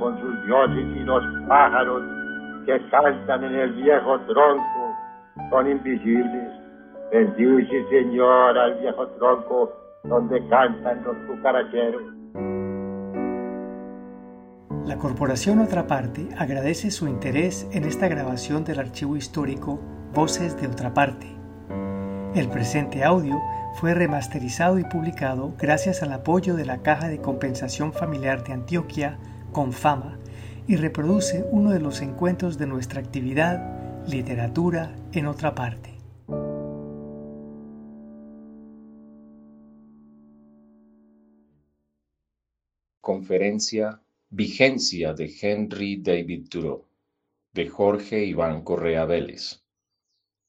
con sus dioses y los pájaros que cantan en el viejo tronco son invisibles. Bendice, Señor, al viejo tronco donde cantan los cucaracheros. La Corporación Otra Parte agradece su interés en esta grabación del archivo histórico Voces de Otra Parte. El presente audio fue remasterizado y publicado gracias al apoyo de la Caja de Compensación Familiar de Antioquia, Confama, y reproduce uno de los encuentros de nuestra actividad Literatura en otra parte. Conferencia Vigencia de Henry David Thoreau de Jorge Iván Correa Vélez.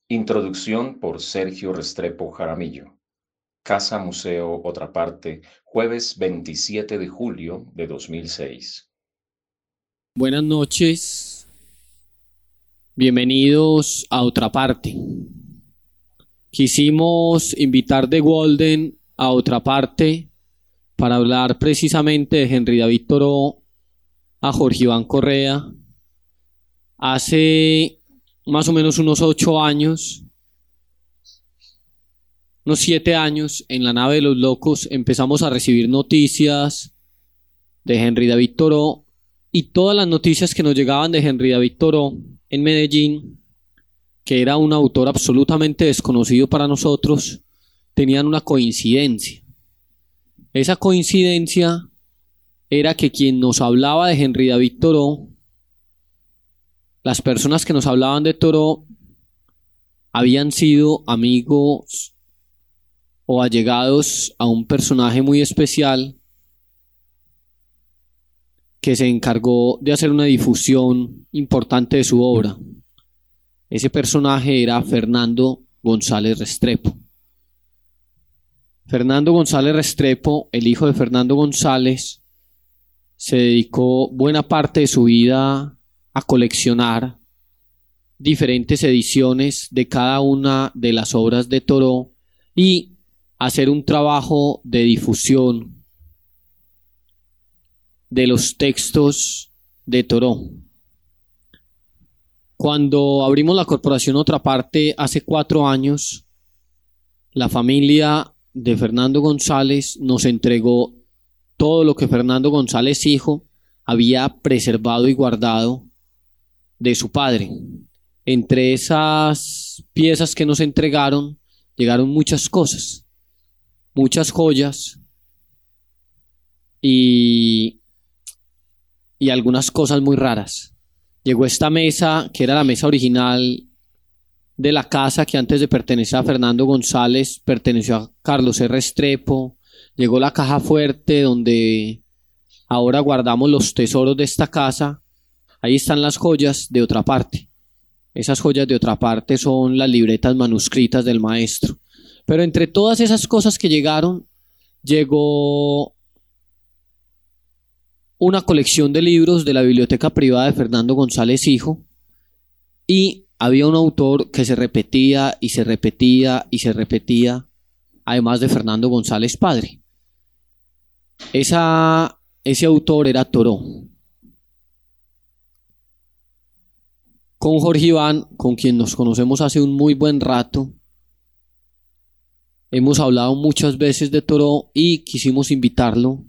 Introducción por Sergio Restrepo Jaramillo. Casa Museo Otra Parte, jueves 27 de julio de 2006. Buenas noches. Bienvenidos a Otra Parte. Quisimos invitar de Golden a Otra Parte para hablar precisamente de Henry David Toro a Jorge Iván Correa. Hace más o menos unos ocho años unos siete años, en la nave de los locos, empezamos a recibir noticias de Henry David Toro y todas las noticias que nos llegaban de Henry David Toro en Medellín, que era un autor absolutamente desconocido para nosotros, tenían una coincidencia. Esa coincidencia era que quien nos hablaba de Henry David Toro, las personas que nos hablaban de Toro, habían sido amigos o allegados a un personaje muy especial que se encargó de hacer una difusión importante de su obra. Ese personaje era Fernando González Restrepo. Fernando González Restrepo, el hijo de Fernando González, se dedicó buena parte de su vida a coleccionar diferentes ediciones de cada una de las obras de Toro y hacer un trabajo de difusión de los textos de Toro. Cuando abrimos la corporación Otra Parte hace cuatro años, la familia de Fernando González nos entregó todo lo que Fernando González hijo había preservado y guardado de su padre. Entre esas piezas que nos entregaron llegaron muchas cosas muchas joyas y, y algunas cosas muy raras. Llegó esta mesa, que era la mesa original de la casa que antes de pertenecer a Fernando González perteneció a Carlos R. Estrepo. Llegó la caja fuerte donde ahora guardamos los tesoros de esta casa. Ahí están las joyas de otra parte. Esas joyas de otra parte son las libretas manuscritas del maestro. Pero entre todas esas cosas que llegaron, llegó una colección de libros de la biblioteca privada de Fernando González Hijo y había un autor que se repetía y se repetía y se repetía, además de Fernando González Padre. Esa, ese autor era Toro. Con Jorge Iván, con quien nos conocemos hace un muy buen rato, Hemos hablado muchas veces de Toro y quisimos invitarlo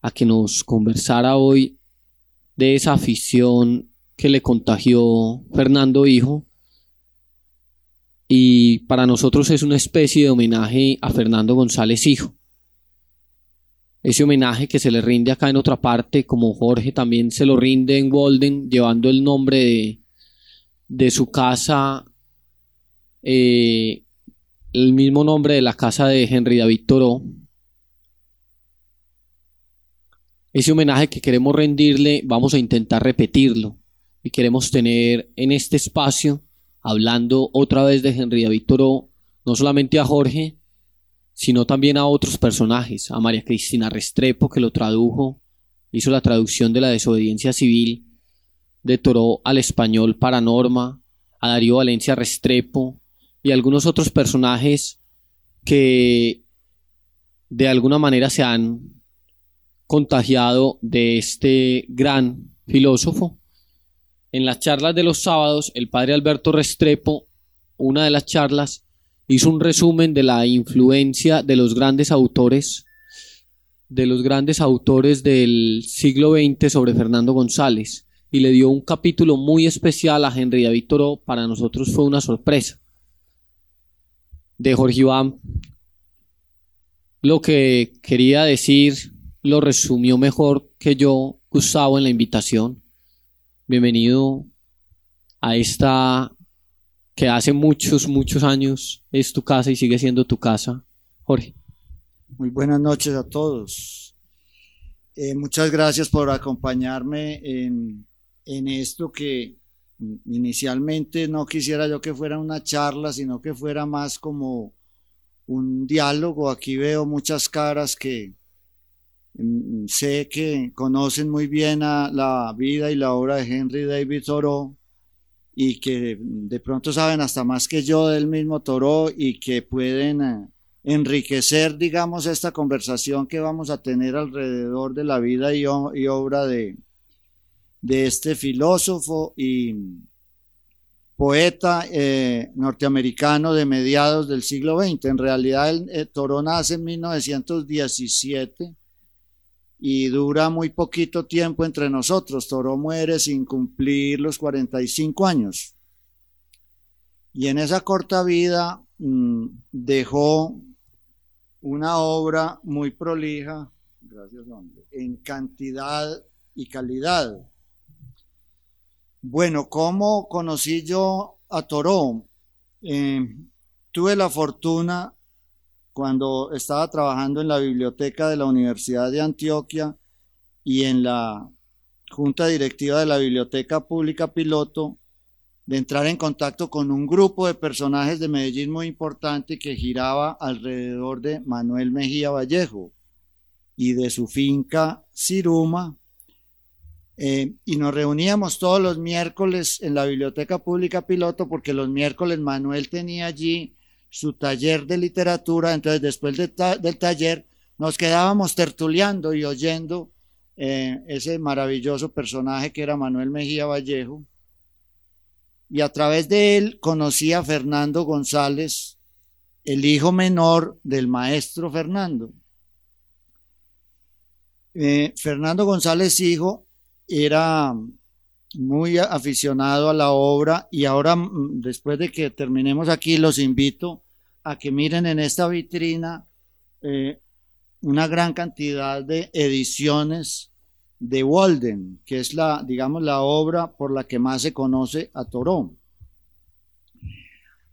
a que nos conversara hoy de esa afición que le contagió Fernando Hijo. Y para nosotros es una especie de homenaje a Fernando González Hijo. Ese homenaje que se le rinde acá en otra parte, como Jorge también se lo rinde en Golden, llevando el nombre de, de su casa eh, el mismo nombre de la casa de Henry David Thoreau. Ese homenaje que queremos rendirle, vamos a intentar repetirlo. Y queremos tener en este espacio, hablando otra vez de Henry David Thoreau, no solamente a Jorge, sino también a otros personajes, a María Cristina Restrepo, que lo tradujo, hizo la traducción de la desobediencia civil de Thoreau al español para Norma, a Darío Valencia Restrepo, y algunos otros personajes que de alguna manera se han contagiado de este gran filósofo. En las charlas de los sábados, el padre Alberto Restrepo, una de las charlas, hizo un resumen de la influencia de los grandes autores, de los grandes autores del siglo XX sobre Fernando González y le dio un capítulo muy especial a Henry David Toro. Para nosotros fue una sorpresa. De Jorge Iván, lo que quería decir lo resumió mejor que yo, Gustavo, en la invitación. Bienvenido a esta que hace muchos, muchos años es tu casa y sigue siendo tu casa. Jorge. Muy buenas noches a todos. Eh, muchas gracias por acompañarme en, en esto que inicialmente no quisiera yo que fuera una charla, sino que fuera más como un diálogo. Aquí veo muchas caras que sé que conocen muy bien a la vida y la obra de Henry David Thoreau y que de pronto saben hasta más que yo del mismo Thoreau y que pueden eh, enriquecer, digamos, esta conversación que vamos a tener alrededor de la vida y obra de, de este filósofo y poeta eh, norteamericano de mediados del siglo XX. En realidad, el, eh, Toro nace en 1917 y dura muy poquito tiempo entre nosotros. Toro muere sin cumplir los 45 años. Y en esa corta vida mm, dejó una obra muy prolija, gracias hombre, en cantidad y calidad. Bueno, ¿cómo conocí yo a Toró? Eh, tuve la fortuna cuando estaba trabajando en la biblioteca de la Universidad de Antioquia y en la junta directiva de la Biblioteca Pública Piloto, de entrar en contacto con un grupo de personajes de Medellín muy importante que giraba alrededor de Manuel Mejía Vallejo y de su finca Ciruma, eh, y nos reuníamos todos los miércoles en la Biblioteca Pública Piloto porque los miércoles Manuel tenía allí su taller de literatura, entonces después del taller nos quedábamos tertuleando y oyendo eh, ese maravilloso personaje que era Manuel Mejía Vallejo. Y a través de él conocí a Fernando González, el hijo menor del maestro Fernando. Eh, Fernando González, hijo, era muy aficionado a la obra y ahora mm, después de que terminemos aquí los invito a que miren en esta vitrina eh, una gran cantidad de ediciones de Walden, que es la, digamos, la obra por la que más se conoce a Torón.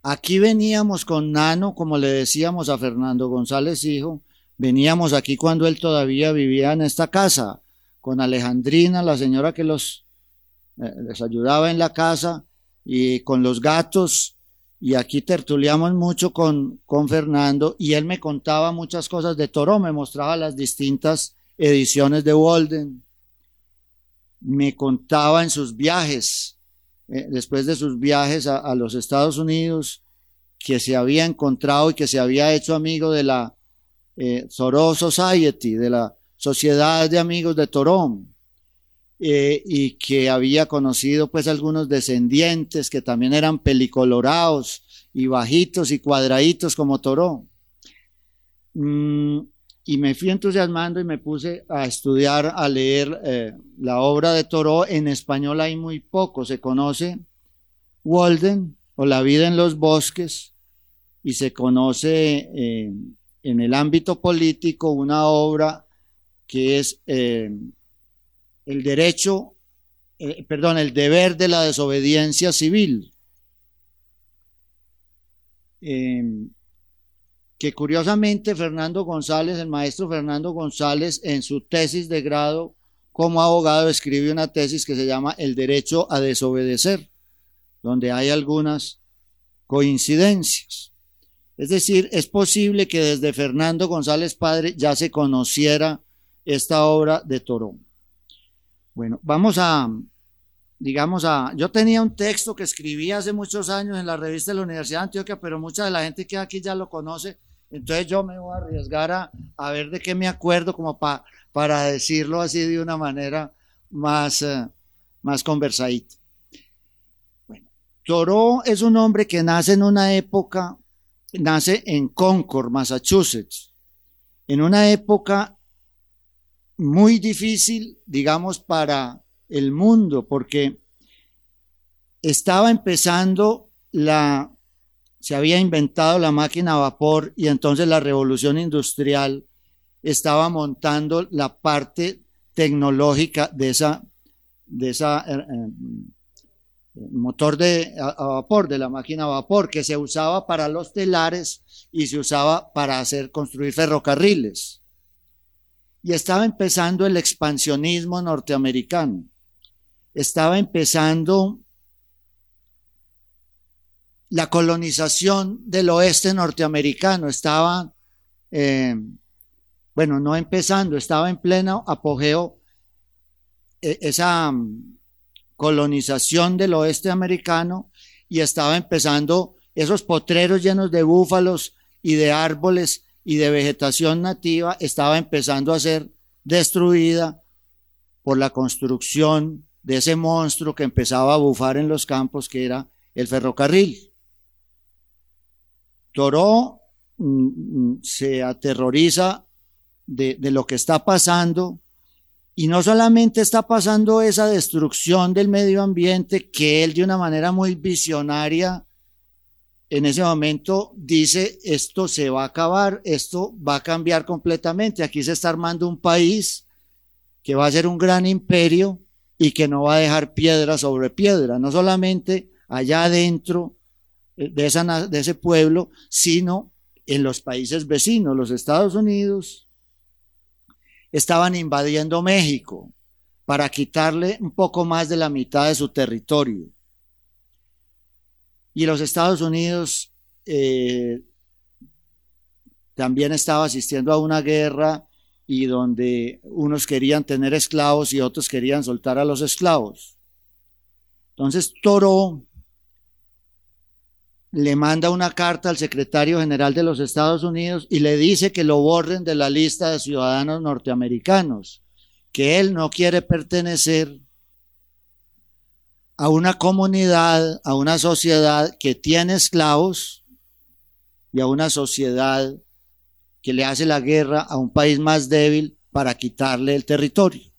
Aquí veníamos con Nano, como le decíamos a Fernando González Hijo, veníamos aquí cuando él todavía vivía en esta casa con Alejandrina, la señora que los eh, les ayudaba en la casa, y con los gatos, y aquí tertuliamos mucho con, con Fernando, y él me contaba muchas cosas de Toro, me mostraba las distintas ediciones de Walden, me contaba en sus viajes, eh, después de sus viajes a, los Estados Unidos, que se había encontrado y que se había hecho amigo de la eh, Society, de la Sociedad de Amigos de Torón, eh, y que había conocido pues algunos descendientes que también eran pelicolorados y bajitos y cuadraditos como Torón. Mm, y me fui entusiasmando y me puse a estudiar, a leer eh, la obra de Toró. En español hay muy poco, se conoce Walden o La vida en los bosques y se conoce eh, en el ámbito político una obra que es el derecho, eh, perdón, el deber de la desobediencia civil. Em, que curiosamente Fernando González, el maestro Fernando González, en su tesis de grado como abogado, escribe una tesis que se llama El derecho a desobedecer, donde hay algunas coincidencias. Es decir, es posible que desde Fernando González Padre ya se conociera esta obra de Toro. Bueno, vamos a, digamos, a, yo tenía un texto que escribí hace muchos años en la revista de la Universidad de Antioquia, pero mucha de la gente que aquí ya lo conoce Entonces yo me voy a arriesgar a, a ver de qué me acuerdo como pa, para decirlo así de una manera más, uh, más conversadita. Bueno, Thoreau es un hombre que nace en una época, nace en Concord, Massachusetts, en una época muy difícil, digamos, para el mundo, porque estaba empezando la se había inventado la máquina a vapor y entonces la revolución industrial estaba montando la parte tecnológica de esa, de esa eh, eh, motor de, a, a, vapor, de la máquina a vapor, que se usaba para los telares y se usaba para hacer construir ferrocarriles. Y estaba empezando el expansionismo norteamericano. Estaba empezando la colonización del oeste norteamericano estaba, eh, bueno, no empezando, estaba en pleno apogeo eh, esa um, colonización del oeste americano y estaba empezando esos potreros llenos de búfalos y de árboles y de vegetación nativa, estaba empezando a ser destruida por la construcción de ese monstruo que empezaba a bufar en los campos, que era el ferrocarril. Toró mm, mm, se aterroriza de, de lo que está pasando y no solamente está pasando esa destrucción del medio ambiente que él de una manera muy visionaria en ese momento dice esto se va a acabar, esto va a cambiar completamente, aquí se está armando un país que va a ser un gran imperio y que no va a dejar piedra sobre piedra, no solamente allá adentro de, esa, de ese pueblo, sino en los países vecinos, los Estados Unidos, estaban invadiendo México para quitarle un poco más de la mitad de su territorio. Y los Estados Unidos eh, también estaba asistiendo a una guerra y donde unos querían tener esclavos y otros querían soltar a los esclavos. Entonces Toro le manda una carta al secretario general de los Estados Unidos y le dice que lo borren de la lista de ciudadanos norteamericanos, que él no quiere pertenecer a una comunidad, a una sociedad que tiene esclavos y a una sociedad que le hace la guerra a un país más débil para quitarle el territorio.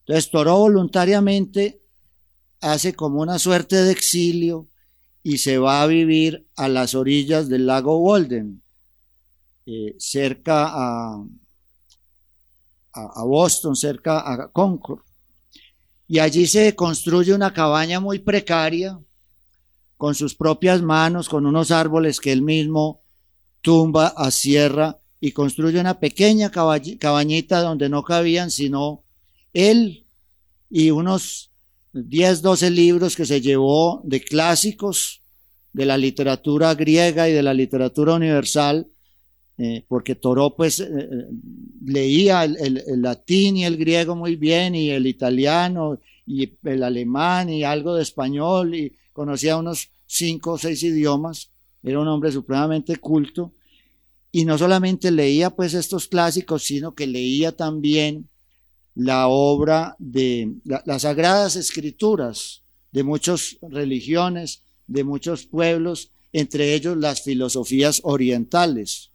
Entonces Toro voluntariamente hace como una suerte de exilio y se va a vivir a las orillas del lago Walden, eh, cerca a, a, Boston, cerca a Concord. Y allí se construye una cabaña muy precaria, con sus propias manos, con unos árboles que él mismo tumba a sierra y construye una pequeña cabañita donde no cabían sino él y unos 10, 12 libros que se llevó de clásicos de la literatura griega y de la literatura universal, eh, porque Toró pues eh, eh, leía el, latín y el griego muy bien y el italiano y el alemán y algo de español y conocía unos cinco o seis idiomas, era un hombre supremamente culto y no solamente leía pues estos clásicos, sino que leía también la obra de la, las sagradas escrituras de muchas religiones, de muchos pueblos, entre ellos las filosofías orientales.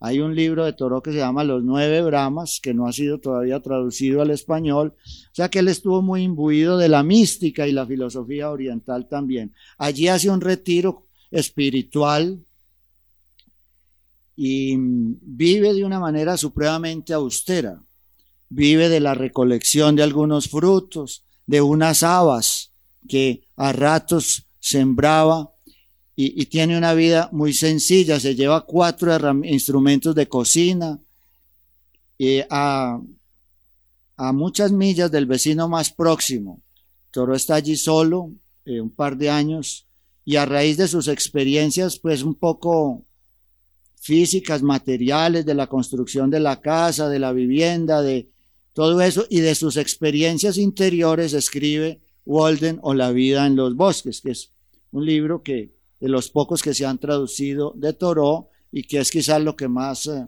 Hay un libro de Toro que se llama Los Nueve Brahmas, que no ha sido todavía traducido al español, o sea que él estuvo muy imbuido de la mística y la filosofía oriental también. Allí hace un retiro espiritual y vive de una manera supremamente austera vive de la recolección de algunos frutos, de unas habas que a ratos sembraba y, tiene una vida muy sencilla, se lleva cuatro instrumentos de cocina a, a muchas millas del vecino más próximo. Toro está allí solo eh, un par de años y a raíz de sus experiencias pues un poco físicas, materiales, de la construcción de la casa, de la vivienda, de, todo eso y de sus experiencias interiores escribe Walden o La vida en los bosques, que es un libro que de los pocos que se han traducido de Toró y que es quizás lo que más, eh,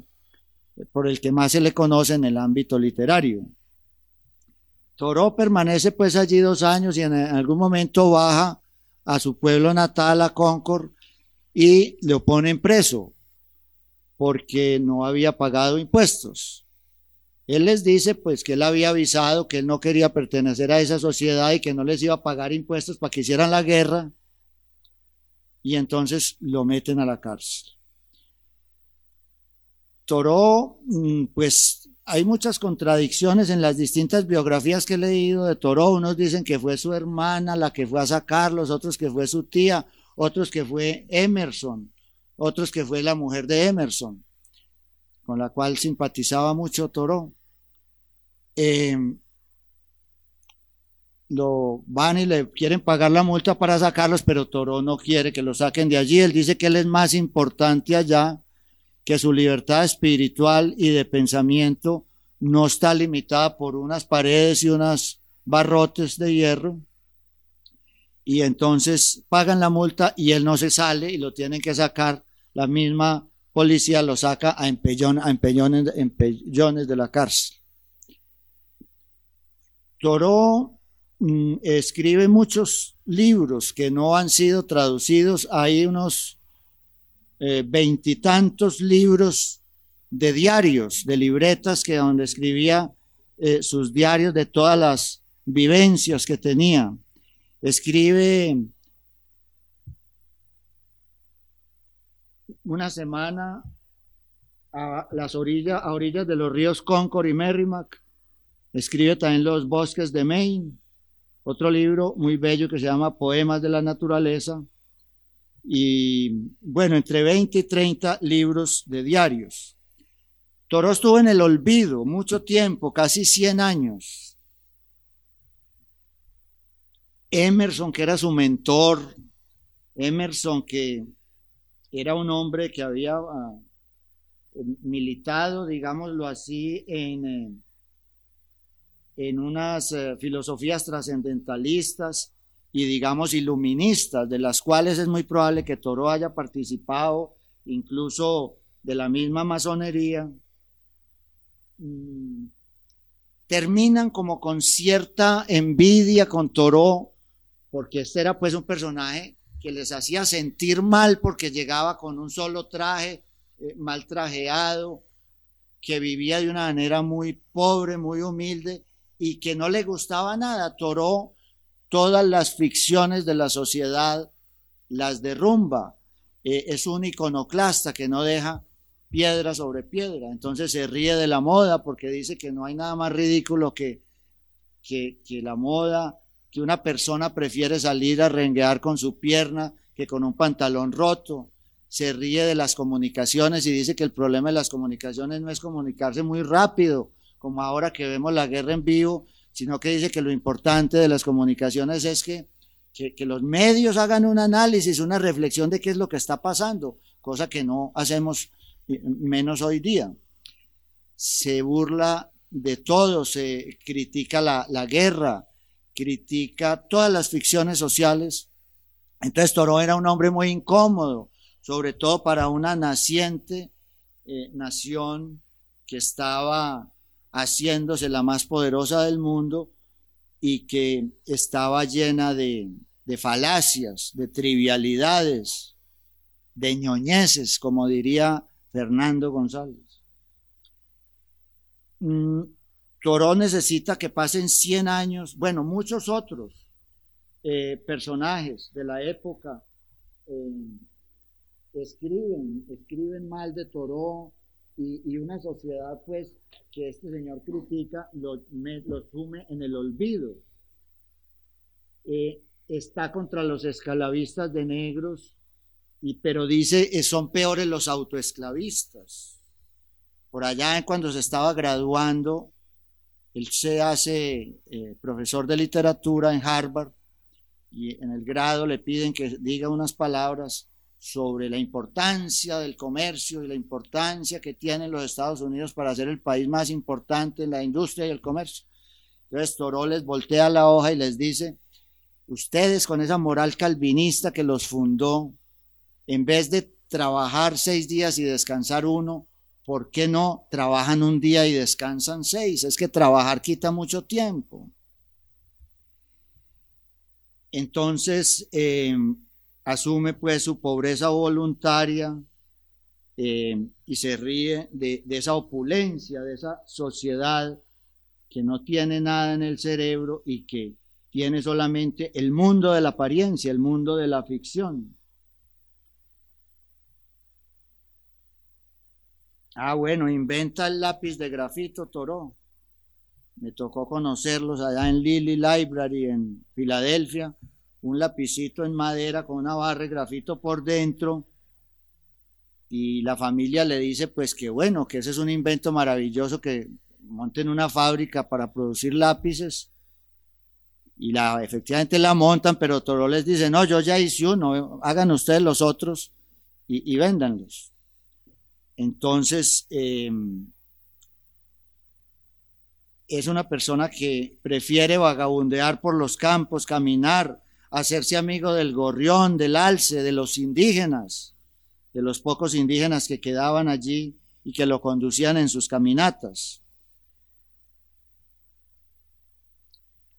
por el que más se le conoce en el ámbito literario. Toró permanece pues allí dos años y en algún momento baja a su pueblo natal, a Concord, y lo ponen preso porque no había pagado impuestos. Él les dice pues que él había avisado que él no quería pertenecer a esa sociedad y que no les iba a pagar impuestos para que hicieran la guerra y entonces lo meten a la cárcel. Toró, mm, pues hay muchas contradicciones en las distintas biografías que he leído de Toró. Unos dicen que fue su hermana la que fue a sacarlos, otros que fue su tía, otros que fue Emerson, otros que fue la mujer de Emerson, con la cual simpatizaba mucho Toró. Em, lo van y le quieren pagar la multa para sacarlos, pero Toro no quiere que lo saquen de allí. Él dice que él es más importante allá, que su libertad espiritual y de pensamiento no está limitada por unas paredes y unas barrotes de hierro. Y entonces pagan la multa y él no se sale y lo tienen que sacar. La misma policía lo saca a, empellón, a empellones, empellones de la cárcel. Toro Mm, escribe muchos libros que no han sido traducidos. Hay unos eh, veintitantos libros de diarios, de libretas que donde escribía eh, sus diarios de todas las vivencias que tenía. Escribe una semana a las orillas, a orillas de los ríos Concord y Merrimack. Escribe también los bosques de Maine otro libro muy bello que se llama Poemas de la Naturaleza, y bueno, entre 20 y 30 libros de diarios. Toro estuvo en el olvido mucho tiempo, casi 100 años. Emerson, que era su mentor, Emerson, que era un hombre que había ah, militado, digámoslo así, en, eh, en unas eh, filosofías trascendentalistas y digamos iluministas, de las cuales es muy probable que Toro haya participado, incluso de la misma masonería, mm, terminan como con cierta envidia con Toro, porque este era pues un personaje que les hacía sentir mal porque llegaba con un solo traje, eh, mal trajeado, que vivía de una manera muy pobre, muy humilde, y que no le gustaba nada. Toró todas las ficciones de la sociedad, las derrumba. Eh, es un iconoclasta que no deja piedra sobre piedra. Entonces se ríe de la moda porque dice que no hay nada más ridículo que, que, que la moda, que una persona prefiere salir a renguear con su pierna que con un pantalón roto. Se ríe de las comunicaciones y dice que el problema de las comunicaciones no es comunicarse muy rápido, como ahora que vemos la guerra en vivo, sino que dice que lo importante de las comunicaciones es que, que, los medios hagan un análisis, una reflexión de qué es lo que está pasando, cosa que no hacemos eh, menos hoy día. Se burla de todo, se critica la, la guerra, critica todas las ficciones sociales. Entonces Toro era un hombre muy incómodo, sobre todo para una naciente eh, nación que estaba haciéndose la más poderosa del mundo y que estaba llena de, falacias, de trivialidades, de ñoñeces, como diría Fernando González. Mm, Toró necesita que pasen 100 años, bueno, muchos otros eh, personajes de la época eh, escriben, escriben mal de Toró, y, una sociedad pues que este señor critica lo, lo sume en el olvido. Eh, está contra los esclavistas de negros, y, pero dice eh, son peores los autoesclavistas. Por allá cuando se estaba graduando, él se hace profesor de literatura en Harvard y en el grado le piden que diga unas palabras sobre la importancia del comercio y la importancia que tienen los Estados Unidos para ser el país más importante en la industria y el comercio. Entonces Toro les voltea la hoja y les dice, ustedes con esa moral calvinista que los fundó, en vez de trabajar seis días y descansar uno, ¿por qué no trabajan un día y descansan seis? Es que trabajar quita mucho tiempo. Entonces, eh, asume pues su pobreza voluntaria eh, y se ríe de, de esa opulencia, de esa sociedad que no tiene nada en el cerebro y que tiene solamente el mundo de la apariencia, el mundo de la ficción. Ah, bueno, inventa el lápiz de grafito Toro. Me tocó conocerlos allá en Lily Library en Filadelfia. Un lapicito en madera con una barra de grafito por dentro. Y la familia le dice, pues que bueno, que ese es un invento maravilloso, que monten una fábrica para producir lápices. Y la, efectivamente la montan, pero Toro les dice, no, yo ya hice uno, hagan ustedes los otros y, y véndanlos. Entonces, em, es una persona que prefiere vagabundear por los campos, caminar, hacerse amigo del gorrión, del alce, de los indígenas, de los pocos indígenas que quedaban allí y que lo conducían en sus caminatas.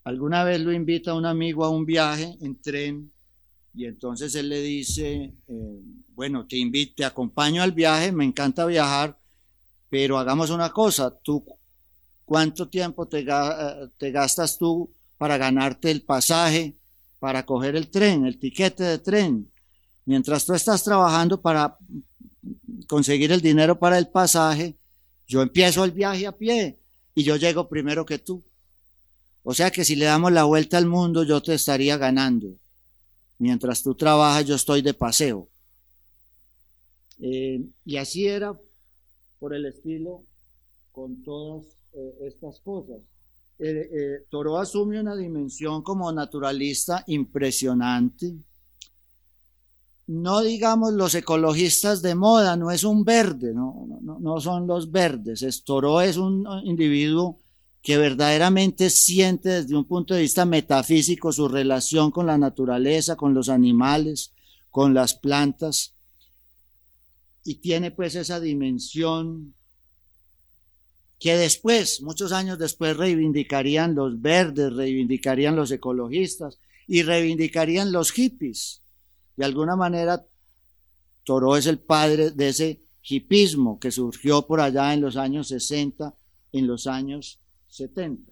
Alguna vez lo invita un amigo a un viaje en tren y entonces él le dice, eh, bueno, te invito, te acompaño al viaje, me encanta viajar, pero hagamos una cosa, tú, ¿cuánto tiempo te, te gastas tú para ganarte el pasaje, para coger el tren, el tiquete de tren? Mientras tú estás trabajando para conseguir el dinero para el pasaje, yo empiezo el viaje a pie y yo llego primero que tú. O sea que si le damos la vuelta al mundo, yo te estaría ganando. Mientras tú trabajas, yo estoy de paseo. Eh, y así era por el estilo con todas eh, estas cosas. Eh, Toro asume una dimensión como naturalista impresionante. No digamos los ecologistas de moda, no es un verde, no, no, no son los verdes. Es, Toro es un individuo que verdaderamente siente desde un punto de vista metafísico su relación con la naturaleza, con los animales, con las plantas, y tiene pues esa dimensión que después, muchos años después, reivindicarían los verdes, reivindicarían los ecologistas y reivindicarían los hippies. De alguna manera, Toro es el padre de ese hipismo que surgió por allá en los años 60, en los años 70.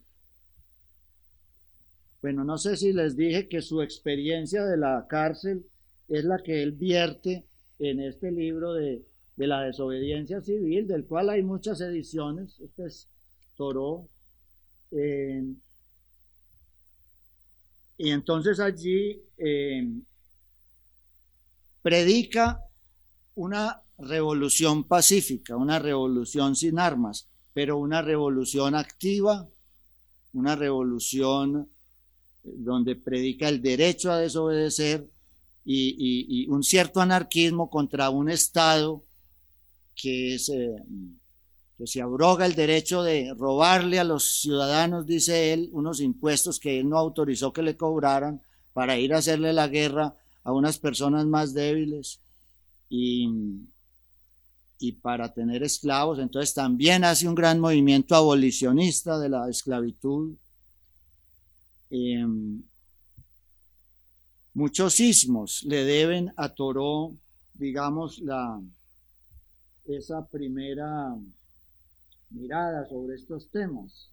Bueno, no sé si les dije que su experiencia de la cárcel es la que él vierte en este libro de, la desobediencia civil, del cual hay muchas ediciones. Este es Toró. y entonces allí eh, predica una revolución pacífica, una revolución sin armas pero una revolución activa, una revolución eh, donde predica el derecho a desobedecer y, un cierto anarquismo contra un Estado que, se, abroga el derecho de robarle a los ciudadanos, dice él, unos impuestos que él no autorizó que le cobraran para ir a hacerle la guerra a unas personas más débiles. Y, y para tener esclavos. Entonces también hace un gran movimiento abolicionista de la esclavitud. Em, muchos sismos le deben a Toró, digamos, la, esa primera mirada sobre estos temas.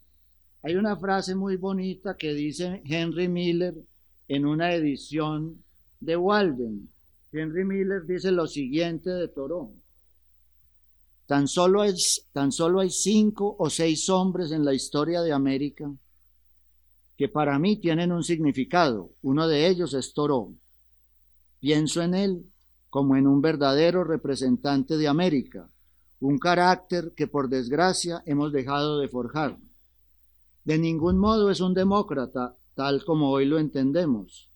Hay una frase muy bonita que dice Henry Miller en una edición de Walden. Henry Miller dice lo siguiente de Toró. Tan solo, tan solo hay cinco o seis hombres en la historia de América que para mí tienen un significado. Uno de ellos es Toro. Pienso en él como en un verdadero representante de América, un carácter que por desgracia hemos dejado de forjar. De ningún modo es un demócrata tal como hoy lo entendemos.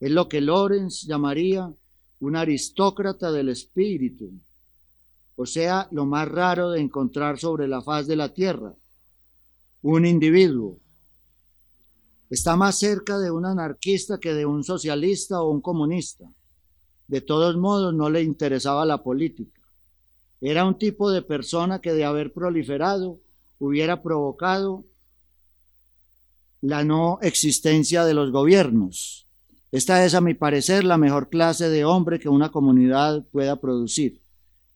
Es lo que Lorenz llamaría un aristócrata del espíritu, o sea, lo más raro de encontrar sobre la faz de la tierra, un individuo. Está más cerca de un anarquista que de un socialista o un comunista. De todos modos, no le interesaba la política. Era un tipo de persona que de haber proliferado hubiera provocado la no existencia de los gobiernos. Esta es, a mi parecer, la mejor clase de hombre que una comunidad pueda producir.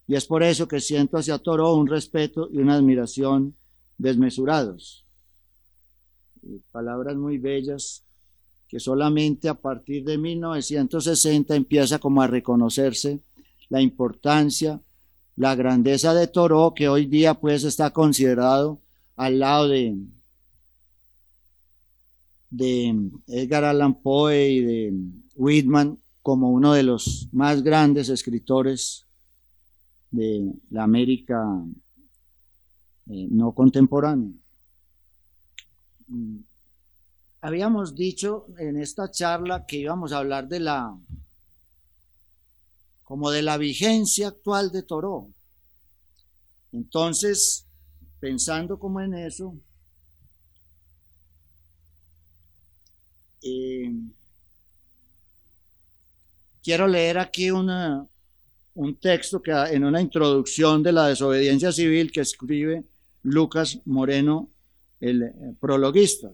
Y es por eso que siento hacia Toro un respeto y una admiración desmesurados. Palabras muy bellas que solamente a partir de 1960 empieza como a reconocerse la importancia, la grandeza de Toro, que hoy día pues está considerado al lado de, de Edgar Allan Poe y de Whitman como uno de los más grandes escritores de la América eh, no contemporánea. Habíamos dicho en esta charla que íbamos a hablar de la como de la vigencia actual de Toro. Entonces, pensando como en eso, eh, quiero leer aquí una, un texto que en una introducción de la desobediencia civil que escribe Lucas Moreno, el eh, prologuista.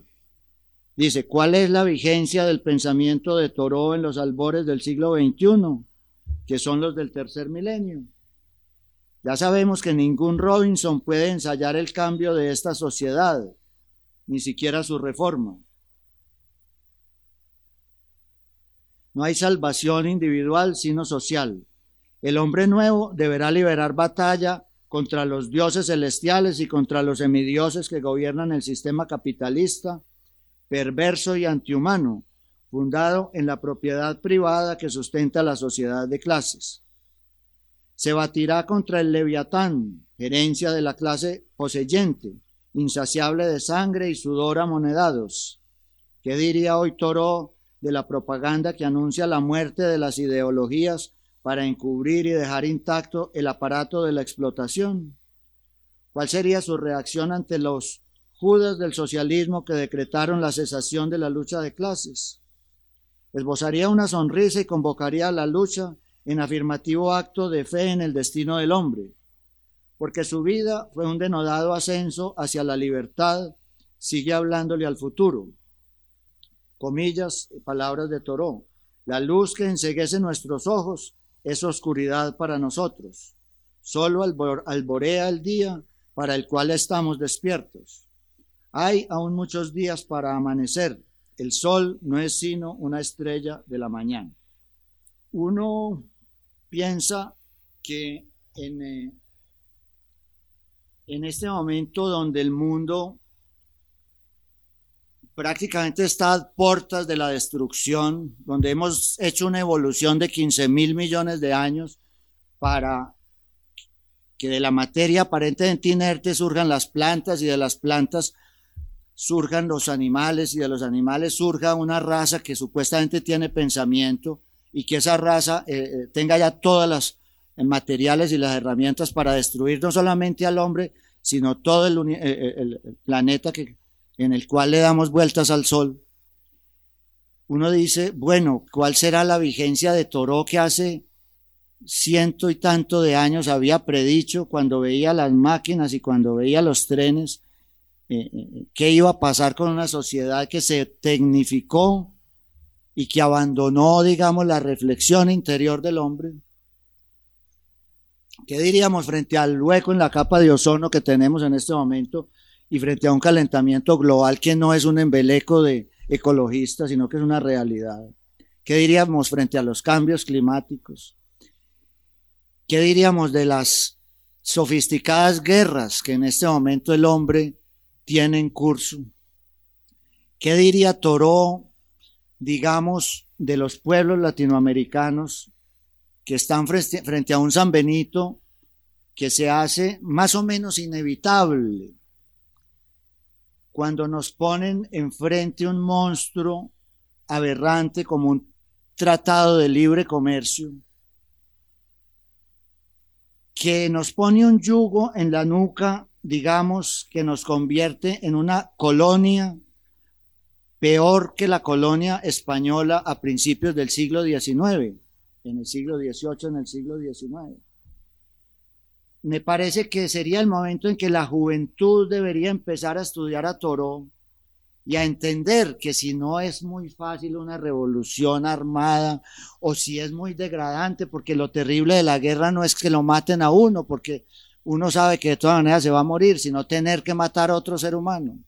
Dice, ¿cuál es la vigencia del pensamiento de Toró en los albores del siglo XXI, que son los del tercer milenio? Ya sabemos que ningún Robinson puede ensayar el cambio de esta sociedad, ni siquiera su reforma. No hay salvación individual sino social. El hombre nuevo deberá liberar batalla contra los dioses celestiales y contra los semidioses que gobiernan el sistema capitalista, perverso y antihumano, fundado en la propiedad privada que sustenta la sociedad de clases. Se batirá contra el leviatán, herencia de la clase poseyente, insaciable de sangre y sudor amonedados. ¿Qué diría hoy Toro de la propaganda que anuncia la muerte de las ideologías para encubrir y dejar intacto el aparato de la explotación? ¿Cuál sería su reacción ante los judas del socialismo que decretaron la cesación de la lucha de clases? Esbozaría una sonrisa y convocaría a la lucha en afirmativo acto de fe en el destino del hombre, porque su vida fue un denodado ascenso hacia la libertad, sigue hablándole al futuro. Comillas, palabras de Toró. La luz que enseguece nuestros ojos es oscuridad para nosotros. Solo alborea el día para el cual estamos despiertos. Hay aún muchos días para amanecer. El sol no es sino una estrella de la mañana. Uno piensa que en, eh, en este momento donde el mundo prácticamente está a puertas de la destrucción, donde hemos hecho una evolución de 15 mil millones de años para que de la materia aparentemente inerte surjan las plantas y de las plantas surjan los animales y de los animales surja una raza que supuestamente tiene pensamiento y que esa raza eh, eh, tenga ya todas las materiales y las herramientas para destruir no solamente al hombre, sino todo el, eh, el planeta que, en el cual le damos vueltas al sol, uno dice, bueno, ¿cuál será la vigencia de Toró que hace ciento y tanto de años había predicho cuando veía las máquinas y cuando veía los trenes? ¿Qué iba a pasar con una sociedad que se tecnificó y que abandonó, digamos, la reflexión interior del hombre? ¿Qué diríamos frente al hueco en la capa de ozono que tenemos en este momento y frente a un calentamiento global que no es un embeleco de ecologistas, sino que es una realidad. ¿Qué diríamos frente a los cambios climáticos? ¿Qué diríamos de las sofisticadas guerras que en este momento el hombre tiene en curso? ¿Qué diría Toró, digamos, de los pueblos latinoamericanos que están frente, a un San Benito que se hace más o menos inevitable cuando nos ponen enfrente un monstruo aberrante como un tratado de libre comercio, que nos pone un yugo en la nuca, digamos, que nos convierte en una colonia peor que la colonia española a principios del siglo XIX. en el siglo XVIII, en el siglo XIX. Me parece que sería el momento en que la juventud debería empezar a estudiar a Toro y a entender que si no es muy fácil una revolución armada o si es muy degradante, porque lo terrible de la guerra no es que lo maten a uno, porque uno sabe que de todas maneras se va a morir, sino tener que matar a otro ser humano.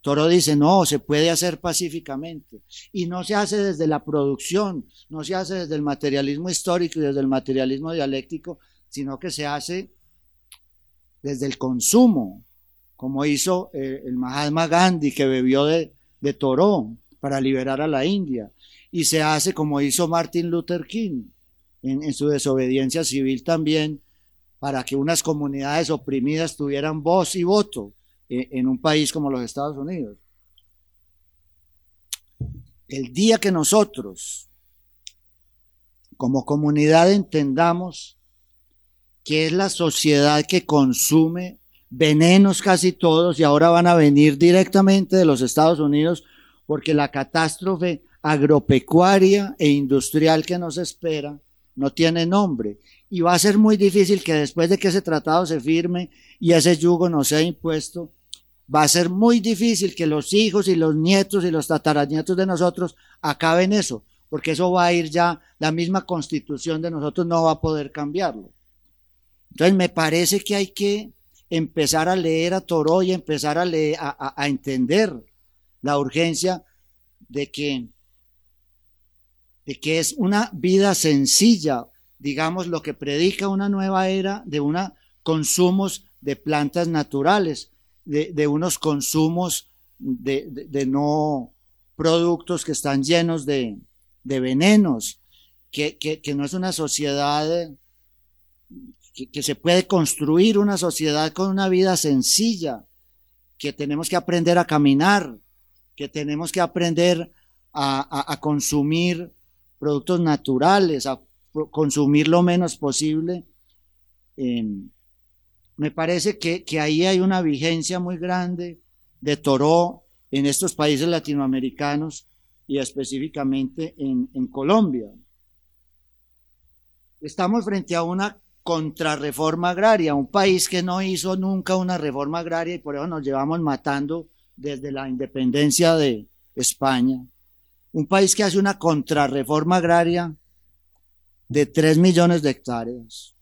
Toro dice, no, se puede hacer pacíficamente. Y no se hace desde la producción, no se hace desde el materialismo histórico y desde el materialismo dialéctico, sino que se hace desde el consumo, como hizo eh, el Mahatma Gandhi que bebió de, de Toró para liberar a la India, y se hace como hizo Martin Luther King en, su desobediencia civil también, para que unas comunidades oprimidas tuvieran voz y voto en un país como los Estados Unidos. El día que nosotros, como comunidad, entendamos que es la sociedad que consume venenos casi todos y ahora van a venir directamente de los Estados Unidos porque la catástrofe agropecuaria e industrial que nos espera no tiene nombre y va a ser muy difícil que después de que ese tratado se firme y ese yugo no sea impuesto, va a ser muy difícil que los hijos y los nietos y los tataranietos de nosotros acaben eso, porque eso va a ir ya, la misma constitución de nosotros no va a poder cambiarlo. Entonces me parece que hay que empezar a leer a Toro y empezar a, leer, a, entender la urgencia de que, de que es una vida sencilla, digamos, lo que predica una nueva era de unos consumos de plantas naturales, de, unos consumos de, no productos que están llenos de, venenos, que, que, no es una sociedad que, se puede construir una sociedad con una vida sencilla, que tenemos que aprender a caminar, que tenemos que aprender a, consumir productos naturales, a consumir lo menos posible. Em, me parece que, ahí hay una vigencia muy grande de Toro en estos países latinoamericanos y específicamente en, en Colombia. Estamos frente a una contrarreforma agraria, un país que no hizo nunca una reforma agraria y por eso nos llevamos matando desde la independencia de España. Un país que hace una contrarreforma agraria de 3 millones de hectáreas.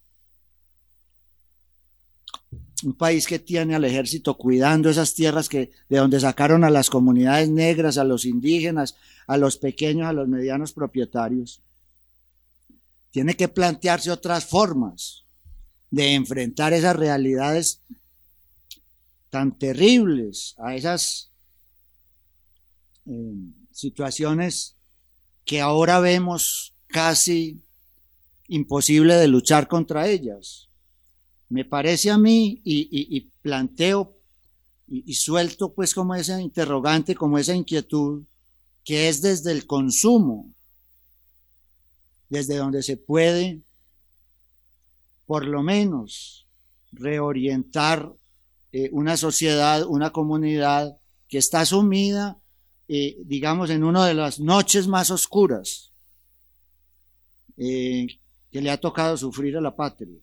Un país que tiene al ejército cuidando esas tierras que de donde sacaron a las comunidades negras, a los indígenas, a los pequeños, a los medianos propietarios tiene que plantearse otras formas de enfrentar esas realidades tan terribles, a esas eh, situaciones que ahora vemos casi imposible de luchar contra ellas. Me parece a mí y, planteo y, suelto pues como ese interrogante, como esa inquietud, que es desde el consumo, desde donde se puede, por lo menos, reorientar eh, una sociedad, una comunidad que está sumida, eh, digamos, en una de las noches más oscuras eh, que le ha tocado sufrir a la patria.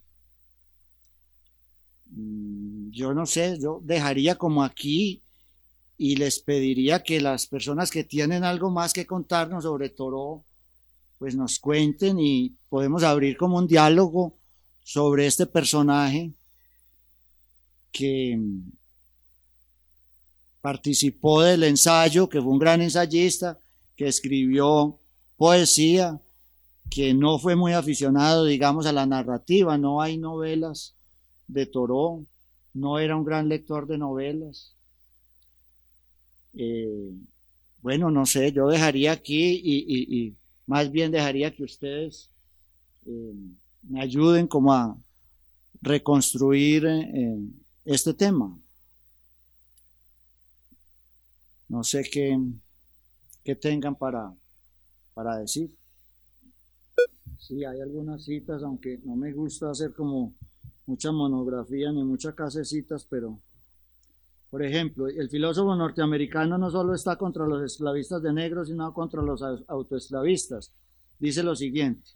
Mm, yo no sé, yo dejaría como aquí y les pediría que las personas que tienen algo más que contarnos sobre Toro, pues nos cuenten y podemos abrir como un diálogo sobre este personaje que participó del ensayo, que fue un gran ensayista, que escribió poesía, que no fue muy aficionado, digamos, a la narrativa, no hay novelas de Toró, no era un gran lector de novelas. Eh, bueno, no sé, yo dejaría aquí y más bien dejaría que ustedes eh, me ayuden como a reconstruir eh, este tema. No sé qué, tengan para, para decir. Sí, hay algunas citas, aunque no me gusta hacer como mucha monografía ni muchas casecitas, pero por ejemplo, el filósofo norteamericano no solo está contra los esclavistas de negros, sino contra los autoesclavistas. Dice lo siguiente,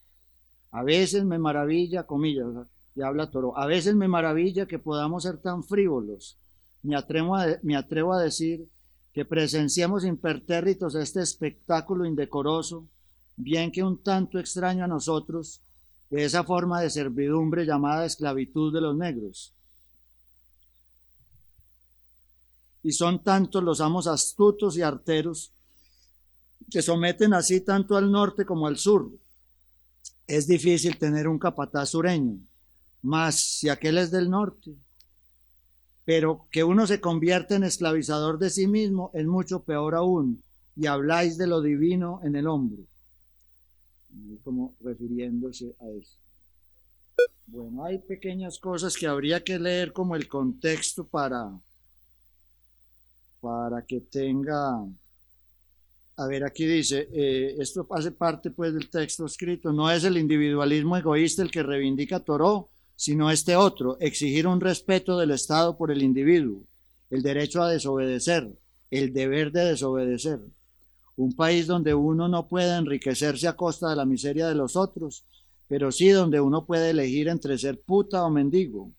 A veces me maravilla, comillas, y habla Toro, a veces me maravilla que podamos ser tan frívolos. Me atrevo a, me atrevo a decir que presenciamos impertérritos este espectáculo indecoroso, bien que un tanto extraño a nosotros, de esa forma de servidumbre llamada esclavitud de los negros. Y son tantos los amos astutos y arteros que someten así tanto al norte como al sur. Es difícil tener un capataz sureño, más si aquel es del norte. Pero que uno se convierta en esclavizador de sí mismo es mucho peor aún, y habláis de lo divino en el hombre como refiriéndose a eso. Bueno, hay pequeñas cosas que habría que leer como el contexto para, para que tenga, a ver, aquí dice, eh, esto hace parte pues del texto escrito, no es el individualismo egoísta el que reivindica Toró, sino este otro, exigir un respeto del Estado por el individuo, el derecho a desobedecer, el deber de desobedecer un país donde uno no puede enriquecerse a costa de la miseria de los otros, pero sí donde uno puede elegir entre ser puta o mendigo.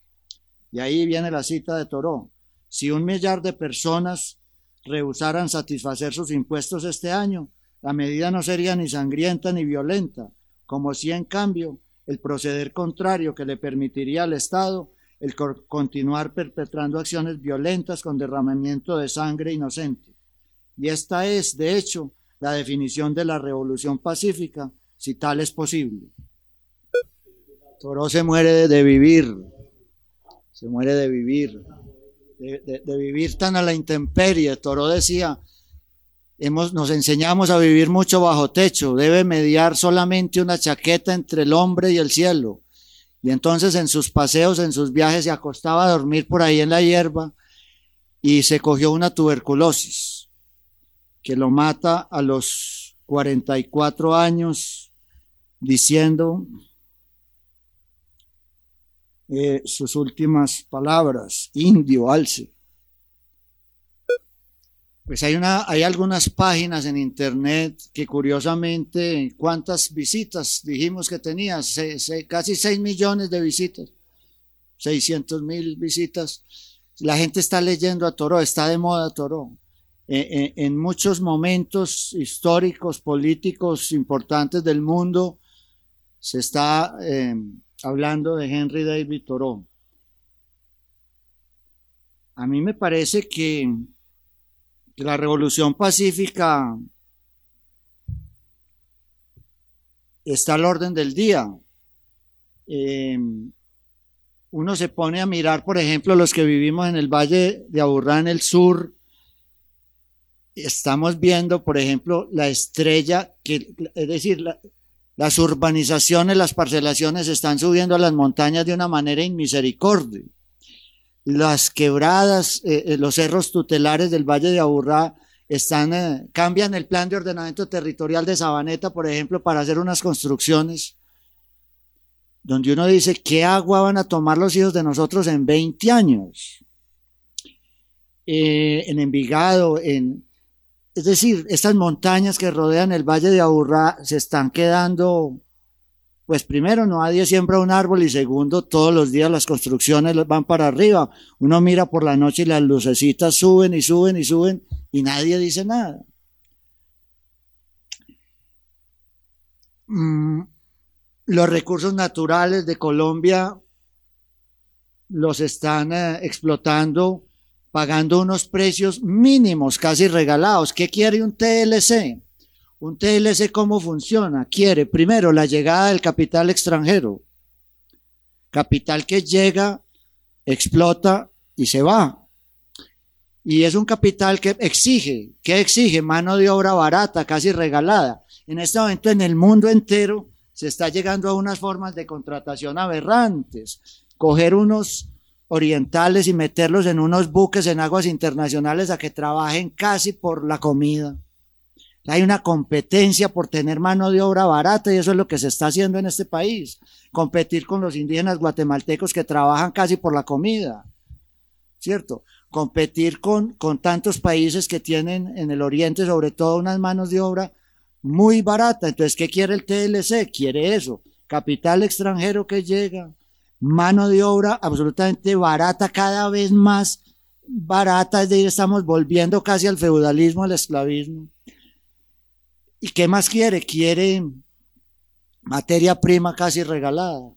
Y ahí viene la cita de Toró. Si un millar de personas rehusaran satisfacer sus impuestos este año, la medida no sería ni sangrienta ni violenta, como si en cambio el proceder contrario que le permitiría al Estado el continuar perpetrando acciones violentas con derramamiento de sangre inocente. Y esta es, de hecho, la definición de la revolución pacífica, si tal es posible. Toro se muere de vivir, se muere de vivir, de, vivir tan a la intemperie. Toro decía, hemos, nos enseñamos a vivir mucho bajo techo, debe mediar solamente una chaqueta entre el hombre y el cielo. Y entonces en sus paseos, en sus viajes, se acostaba a dormir por ahí en la hierba y se cogió una tuberculosis que lo mata a los 44 años diciendo eh, sus últimas palabras, indio, alce. Pues hay, una, hay algunas páginas en internet que curiosamente, ¿cuántas visitas dijimos que tenía? casi 6 millones de visitas, 600 mil visitas. La gente está leyendo a Toro, está de moda Toro. Eh, eh, en muchos momentos históricos, políticos importantes del mundo, se está eh, hablando de Henry David Thoreau. A mí me parece que, la revolución pacífica está al orden del día. uno se pone a mirar, por ejemplo, los que vivimos en el Valle de Aburrá, en el sur, estamos viendo, por ejemplo, la estrella, que, es decir, las urbanizaciones, las parcelaciones están subiendo a las montañas de una manera inmisericordia. Las quebradas, eh, eh, los cerros tutelares del Valle de Aburrá están, eh, cambian el plan de ordenamiento territorial de Sabaneta, por ejemplo, para hacer unas construcciones donde uno dice, ¿qué agua van a tomar los hijos de nosotros en 20 años? en Envigado, en, es decir, estas montañas que rodean el valle de Aburrá se están quedando, pues primero, no nadie siembra un árbol y segundo, todos los días las construcciones van para arriba. Uno mira por la noche y las lucecitas suben y suben y suben y nadie dice nada. Mm, los recursos naturales de Colombia los están eh, explotando pagando unos precios mínimos, casi regalados. ¿Qué quiere un TLC? Un TLC, ¿cómo funciona? Quiere, primero, la llegada del capital extranjero. Capital que llega, explota y se va. Y es un capital que exige, ¿qué exige? Mano de obra barata, casi regalada. En este momento en el mundo entero se está llegando a unas formas de contratación aberrantes. Coger unos orientales y meterlos en unos buques en aguas internacionales a que trabajen casi por la comida. Hay una competencia por tener mano de obra barata y eso es lo que se está haciendo en este país. Competir con los indígenas guatemaltecos que trabajan casi por la comida. ¿Cierto? Competir con, con tantos países que tienen en el oriente sobre todo unas manos de obra muy barata. Entonces, ¿qué quiere el TLC? Quiere eso capital extranjero que llega, mano de obra absolutamente barata, cada vez más barata, es decir, estamos volviendo casi al feudalismo, al esclavismo. ¿Y qué más quiere? Quiere materia prima casi regalada.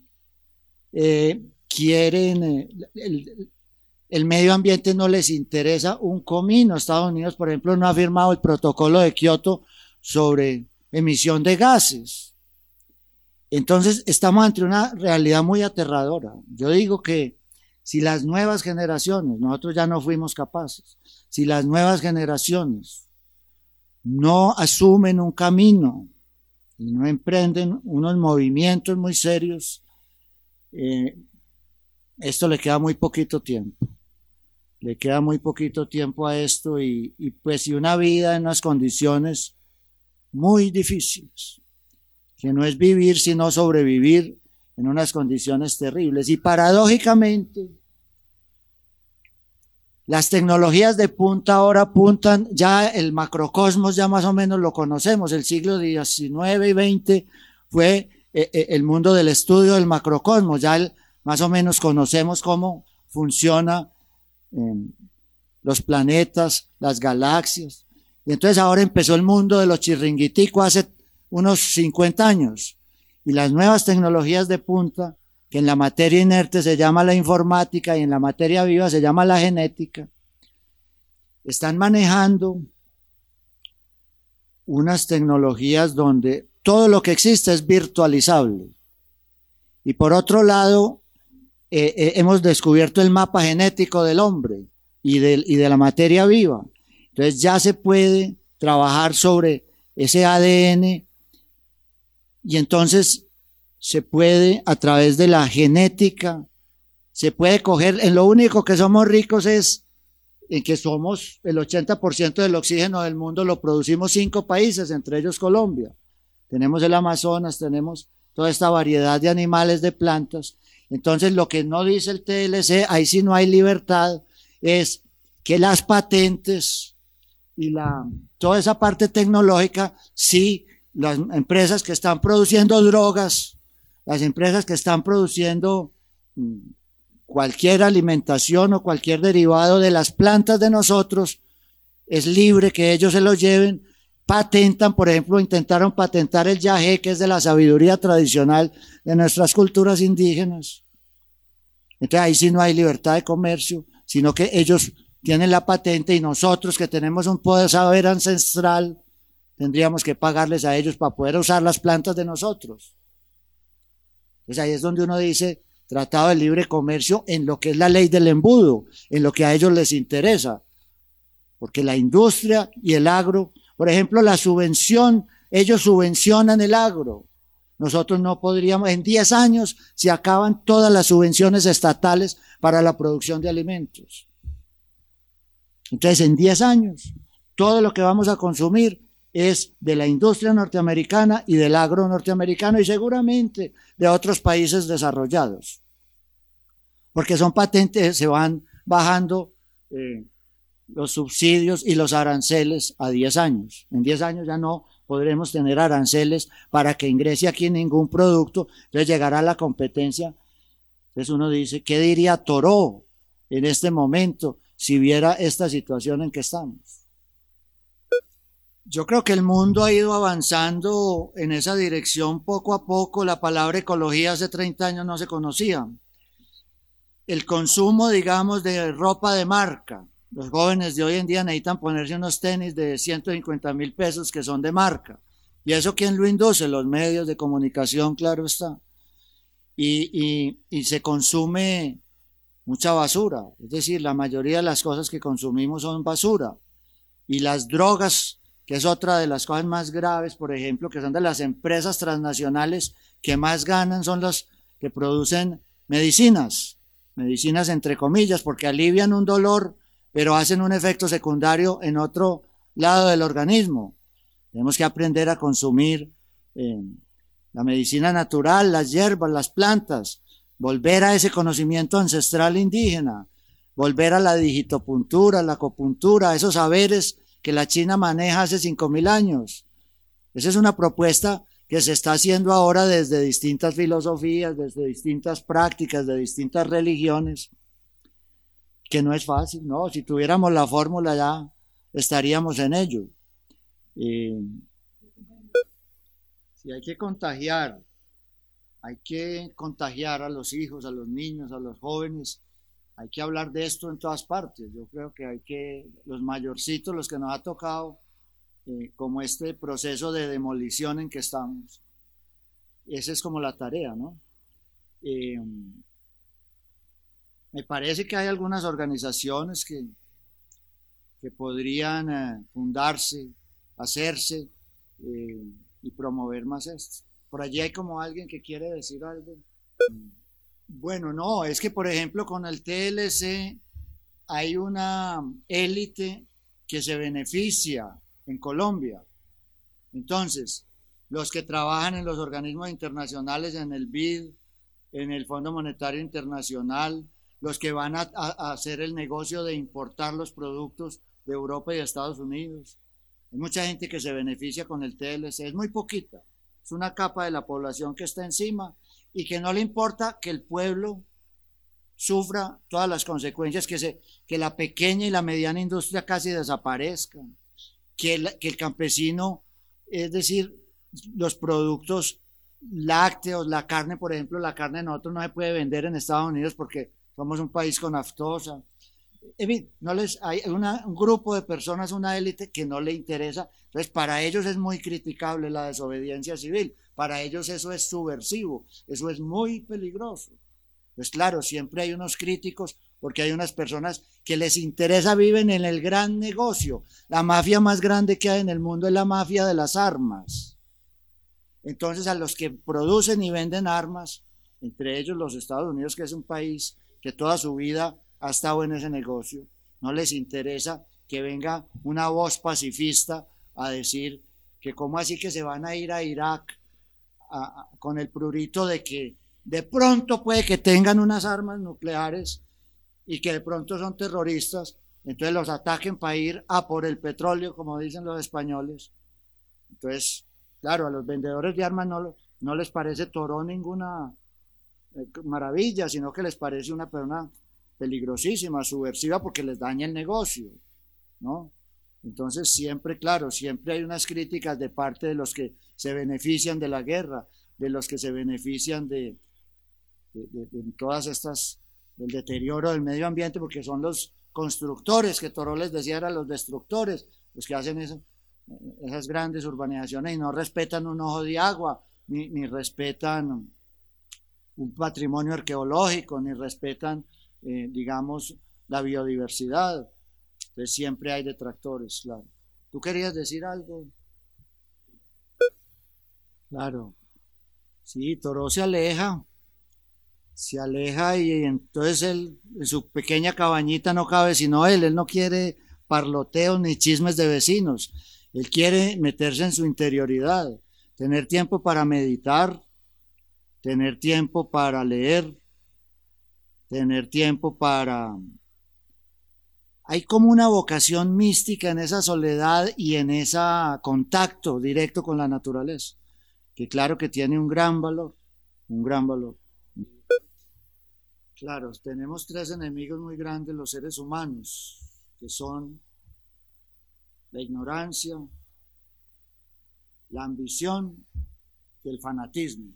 Eh, quieren, eh, el, el, medio ambiente no les interesa un comino. Estados Unidos, por ejemplo, no ha firmado el protocolo de Kioto sobre emisión de gases. Entonces, estamos ante una realidad muy aterradora. Yo digo que si las nuevas generaciones, nosotros ya no fuimos capaces, si las nuevas generaciones no asumen un camino y no emprenden unos movimientos muy serios, eh, esto le queda muy poquito tiempo. Le queda muy poquito tiempo a esto y, y pues y una vida en unas condiciones muy difíciles, que no es vivir sino sobrevivir en unas condiciones terribles. Y paradójicamente, las tecnologías de punta ahora apuntan, ya el macrocosmos ya más o menos lo conocemos, el siglo XIX y XX fue eh, eh, el mundo del estudio del macrocosmos, ya más o menos conocemos cómo funciona los planetas, las galaxias. Y entonces ahora empezó el mundo de los chirringuiticos hace unos 50 años. Y las nuevas tecnologías de punta que en la materia inerte se llama la informática y en la materia viva se llama la genética, están manejando unas tecnologías donde todo lo que existe es virtualizable. Y por otro lado, eh, eh, hemos descubierto el mapa genético del hombre y de, y de la materia viva. Entonces ya se puede trabajar sobre ese ADN y entonces se puede, a través de la genética, se puede coger, en lo único que somos ricos es en que somos el 80% del oxígeno del mundo lo producimos cinco países, entre ellos Colombia. Tenemos el Amazonas, tenemos toda esta variedad de animales, de plantas. Entonces, lo que no dice el TLC, ahí sí no hay libertad, es que las patentes y la, toda esa parte tecnológica, sí, las empresas que están produciendo drogas, las empresas que están produciendo mm, cualquier alimentación o cualquier derivado de las plantas de nosotros, es libre que ellos se lo lleven, patentan, por ejemplo, intentaron patentar el yagé, que es de la sabiduría tradicional de nuestras culturas indígenas. Entonces ahí sí no hay libertad de comercio, sino que ellos tienen la patente y nosotros que tenemos un poder saber ancestral, tendríamos que pagarles a ellos para poder usar las plantas de nosotros. Pues ahí es donde uno dice tratado de libre comercio en lo que es la ley del embudo, en lo que a ellos les interesa. Porque la industria y el agro, por ejemplo, la subvención, ellos subvencionan el agro. Nosotros no podríamos, en 10 años se acaban todas las subvenciones estatales para la producción de alimentos. Entonces, en 10 años, todo lo que vamos a consumir es de la industria norteamericana y del agro norteamericano y seguramente de otros países desarrollados. Porque son patentes, se van bajando eh, los subsidios y los aranceles a 10 años. En 10 años ya no podremos tener aranceles para que ingrese aquí ningún producto, entonces llegará la competencia. Entonces uno dice, ¿qué diría Toró en este momento si viera esta situación en que estamos? Yo creo que el mundo ha ido avanzando en esa dirección poco a poco. La palabra ecología hace 30 años no se conocía. El consumo, digamos, de ropa de marca. Los jóvenes de hoy en día necesitan ponerse unos tenis de 150 mil pesos que son de marca. ¿Y eso quién lo induce? Los medios de comunicación, claro está. Y, y se consume mucha basura. Es decir, la mayoría de las cosas que consumimos son basura. Y las drogas que es otra de las cosas más graves, por ejemplo, que son de las empresas transnacionales que más ganan, son las que producen medicinas, medicinas entre comillas, porque alivian un dolor, pero hacen un efecto secundario en otro lado del organismo. Tenemos que aprender a consumir eh, la medicina natural, las hierbas, las plantas, volver a ese conocimiento ancestral indígena, volver a la digitopuntura, la acupuntura, esos saberes que la China maneja hace 5.000 años. Esa es una propuesta que se está haciendo ahora desde distintas filosofías, desde distintas prácticas, de distintas religiones, que no es fácil, ¿no? Si tuviéramos la fórmula ya estaríamos en ello. si hay que contagiar, hay que contagiar a los hijos, a los niños, a los jóvenes, hay que hablar de esto en todas partes. Yo creo que hay que, los mayorcitos, los que nos ha tocado, eh, como este proceso de demolición en que estamos, esa es como la tarea, ¿no? Eh, me parece que hay algunas organizaciones que, que podrían eh, fundarse, hacerse y promover más esto. Por allí hay como alguien que quiere decir algo. Bueno, no, es que por ejemplo con el TLC hay una élite que se beneficia en Colombia. Entonces, los que trabajan en los organismos internacionales, en el BID, en el Fondo Monetario Internacional, los que van a, hacer el negocio de importar los productos de Europa y de Estados Unidos. Hay mucha gente que se beneficia con el TLC, es muy poquita, es una capa de la población que está encima y que no le importa que el pueblo sufra todas las consecuencias, que, se, que la pequeña y la mediana industria casi desaparezcan, que el, que el campesino, es decir, los productos lácteos, la carne, por ejemplo, la carne nosotros no se puede vender en Estados Unidos porque somos un país con aftosa. En fin, no les, hay un grupo de personas, una élite que no le interesa. Entonces, para ellos es muy criticable la desobediencia civil. Para ellos eso es subversivo, eso es muy peligroso. Pues claro, siempre hay unos críticos porque hay unas personas que les interesa, viven en el gran negocio. La mafia más grande que hay en el mundo es la mafia de las armas. Entonces a los que producen y venden armas, entre ellos los Estados Unidos, que es un país que toda su vida ha estado en ese negocio, no les interesa que venga una voz pacifista a decir que cómo así que se van a ir a Irak con el prurito de que de pronto puede que tengan unas armas nucleares y que de pronto son terroristas, entonces los ataquen para ir a por el petróleo, como dicen los españoles. Entonces, claro, a los vendedores de armas no, no les parece toro ninguna eh, maravilla, sino que les parece una persona peligrosísima, subversiva, porque les daña el negocio, ¿no? Entonces siempre, claro, siempre hay unas críticas de parte de los que se benefician de la guerra, de los que se benefician de, todas estas, del deterioro del medio ambiente, porque son los constructores, que Toro les decía eran los destructores, los que hacen esas grandes urbanizaciones y no respetan un ojo de agua, ni, respetan un patrimonio arqueológico, ni respetan, eh, digamos, la biodiversidad. Entonces siempre hay detractores, claro. ¿Tú querías decir algo? Claro. Sí, Toro se aleja. Se aleja y entonces él, en su pequeña cabañita no cabe sino él. Él no quiere parloteos ni chismes de vecinos. Él quiere meterse en su interioridad, tener tiempo para meditar, tener tiempo para leer, tener tiempo para hay como una vocación mística en esa soledad y en ese contacto directo con la naturaleza, que claro que tiene un gran valor, un gran valor. Claro, tenemos tres enemigos muy grandes los seres humanos, que son la ignorancia, la ambición y el fanatismo.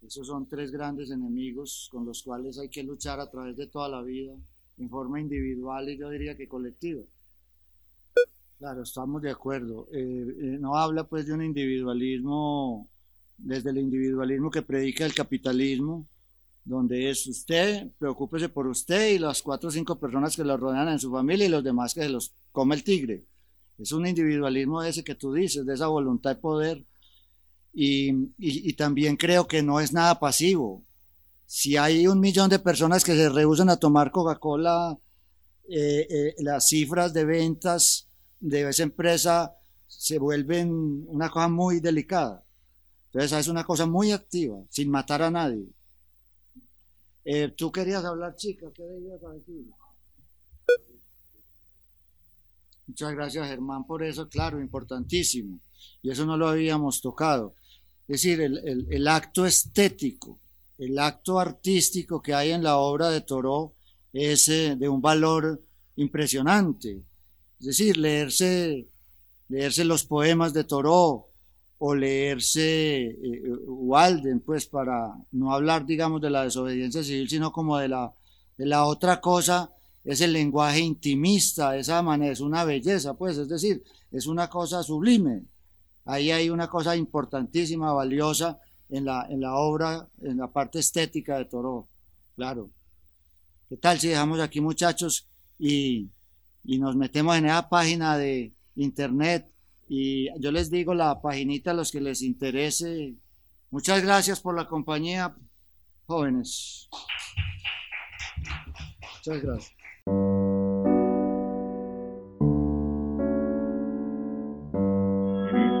Esos son tres grandes enemigos con los cuales hay que luchar a través de toda la vida en forma individual y yo diría que colectiva. Claro, estamos de acuerdo. Eh, eh, no habla pues de un individualismo, desde el individualismo que predica el capitalismo, donde es usted, preocúpese por usted y las cuatro o cinco personas que lo rodean en su familia y los demás que se los come el tigre. Es un individualismo ese que tú dices, de esa voluntad de poder. y también creo que no es nada pasivo si hay un millón de personas que se rehusan a tomar Coca-Cola, eh, eh, las cifras de ventas de esa empresa se vuelven una cosa muy delicada. Entonces es una cosa muy activa, sin matar a nadie. Eh, Tú querías hablar, chica, ¿qué debías decir? Muchas gracias, Germán, por eso, claro, importantísimo. Y eso no lo habíamos tocado. Es decir, el, acto estético, el acto artístico que hay en la obra de Thoreau es eh, de un valor impresionante. Es decir, leerse, leerse los poemas de Thoreau o leerse eh, Walden, pues para no hablar, digamos, de la desobediencia civil, sino como de la, de la otra cosa, es el lenguaje intimista, esa manera, es una belleza, pues, es decir, es una cosa sublime. Ahí hay una cosa importantísima, valiosa en la, en la obra, en la parte estética de Toro, claro. ¿Qué tal si dejamos aquí, muchachos, y, y nos metemos en esa página de internet? Y yo les digo la paginita a los que les interese. Muchas gracias por la compañía, jóvenes. Muchas gracias.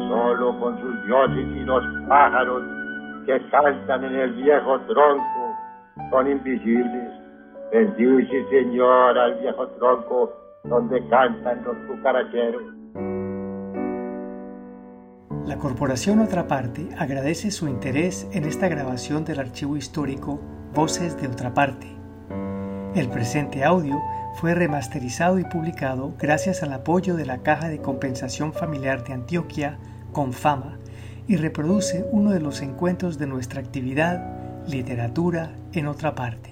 solo con sus dioses y los pájaros que cantan en el viejo tronco son invisibles. Bendice, Señor, al viejo tronco donde cantan los cucaracheros. La Corporación Otra Parte agradece su interés en esta grabación del archivo histórico Voces de Otra Parte. El presente audio fue remasterizado y publicado gracias al apoyo de la Caja de Compensación Familiar de Antioquia, con fama, y reproduce uno de los encuentros de nuestra actividad, literatura en otra parte.